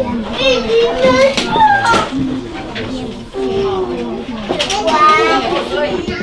弟弟真酷。乖。